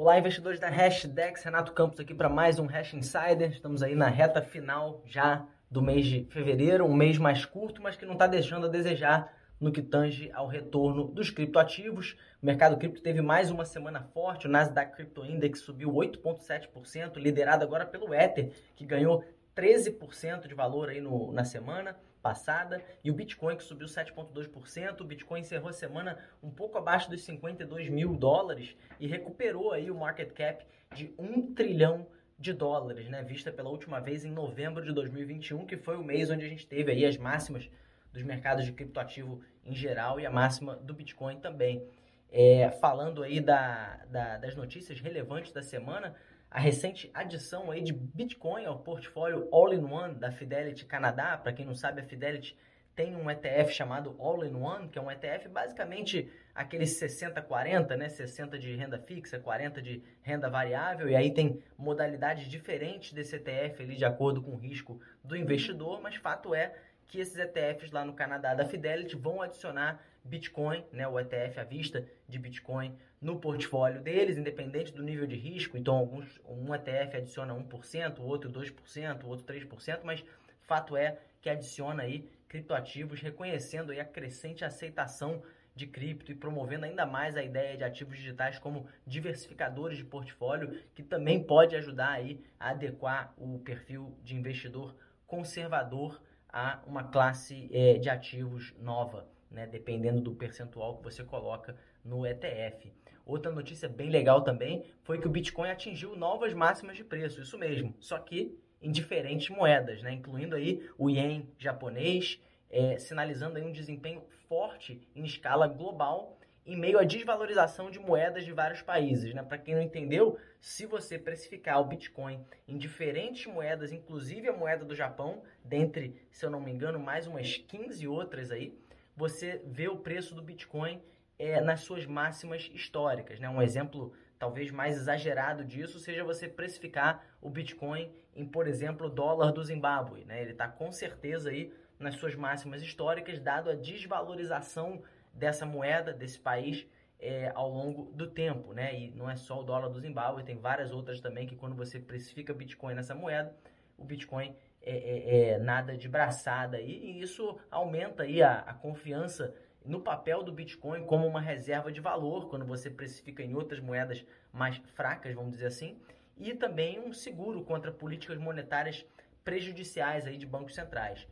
Olá, investidores da Hashdex, Renato Campos aqui para mais um Hash Insider. Estamos aí na reta final já do mês de fevereiro, um mês mais curto, mas que não está deixando a desejar no que tange ao retorno dos criptoativos. O mercado cripto teve mais uma semana forte, o Nasdaq Crypto Index subiu 8,7%, liderado agora pelo Ether, que ganhou 13% de valor aí no, na semana passada e o Bitcoin que subiu 7,2%. O Bitcoin encerrou a semana um pouco abaixo dos 52 mil dólares e recuperou aí o market cap de 1 trilhão de dólares, né? Vista pela última vez em novembro de 2021, que foi o mês onde a gente teve aí as máximas dos mercados de criptoativo em geral e a máxima do Bitcoin também. É, falando aí da, da, das notícias relevantes da semana, a recente adição aí de Bitcoin ao portfólio All-in-One da Fidelity Canadá. Para quem não sabe, a Fidelity tem um ETF chamado All-in-One, que é um ETF basicamente aquele 60-40, né? 60 de renda fixa, 40 de renda variável, e aí tem modalidades diferentes desse ETF ali de acordo com o risco do investidor, mas fato é que esses ETFs lá no Canadá da Fidelity vão adicionar Bitcoin, né, o ETF à vista de Bitcoin no portfólio deles, independente do nível de risco. Então, alguns, um ETF adiciona 1%, o outro 2%, o outro 3%, mas fato é que adiciona aí criptoativos, reconhecendo aí a crescente aceitação de cripto e promovendo ainda mais a ideia de ativos digitais como diversificadores de portfólio, que também pode ajudar aí a adequar o perfil de investidor conservador a uma classe é, de ativos nova, né, dependendo do percentual que você coloca no ETF. Outra notícia bem legal também foi que o Bitcoin atingiu novas máximas de preço, isso mesmo, só que em diferentes moedas, né? incluindo aí o ien japonês, é, sinalizando aí um desempenho forte em escala global em meio à desvalorização de moedas de vários países. Né? Para quem não entendeu, se você precificar o Bitcoin em diferentes moedas, inclusive a moeda do Japão, dentre, se eu não me engano, mais umas 15 outras aí, você vê o preço do Bitcoin é, nas suas máximas históricas. Né? Um exemplo talvez mais exagerado disso seja você precificar o Bitcoin em, por exemplo, o dólar do Zimbábue. Né? Ele está com certeza aí nas suas máximas históricas, dado a desvalorização dessa moeda, desse país, é, ao longo do tempo. Né? E não é só o dólar do Zimbábue, tem várias outras também que quando você precifica Bitcoin nessa moeda, o Bitcoin é, é, é nada de braçada aí, e isso aumenta aí a, a confiança no papel do Bitcoin como uma reserva de valor, quando você precifica em outras moedas mais fracas, vamos dizer assim, e também um seguro contra políticas monetárias prejudiciais aí de bancos centrais.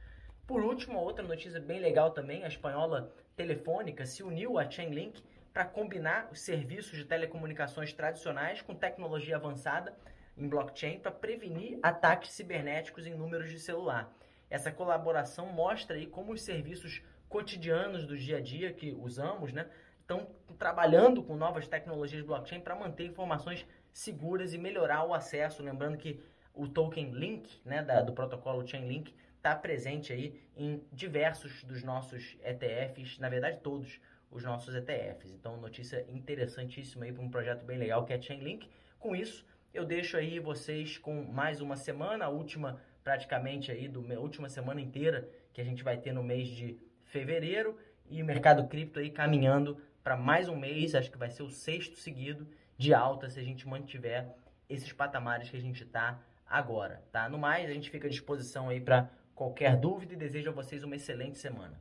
Por último, outra notícia bem legal também, a espanhola Telefônica se uniu à Chainlink para combinar os serviços de telecomunicações tradicionais com tecnologia avançada em blockchain para prevenir ataques cibernéticos em números de celular. Essa colaboração mostra aí como os serviços cotidianos do dia a dia que usamos, né, estão trabalhando com novas tecnologias blockchain para manter informações seguras e melhorar o acesso. Lembrando que o token Link, né, da, do protocolo Chainlink, está presente aí em diversos dos nossos ETFs, na verdade todos os nossos ETFs. Então, notícia interessantíssima aí para um projeto bem legal que é Chainlink. Com isso, eu deixo aí vocês com mais uma semana, a última praticamente aí do última semana inteira que a gente vai ter no mês de fevereiro e o mercado cripto aí caminhando para mais um mês, acho que vai ser o sexto seguido de alta se a gente mantiver esses patamares que a gente está agora, tá? No mais, a gente fica à disposição aí para qualquer dúvida e desejo a vocês uma excelente semana.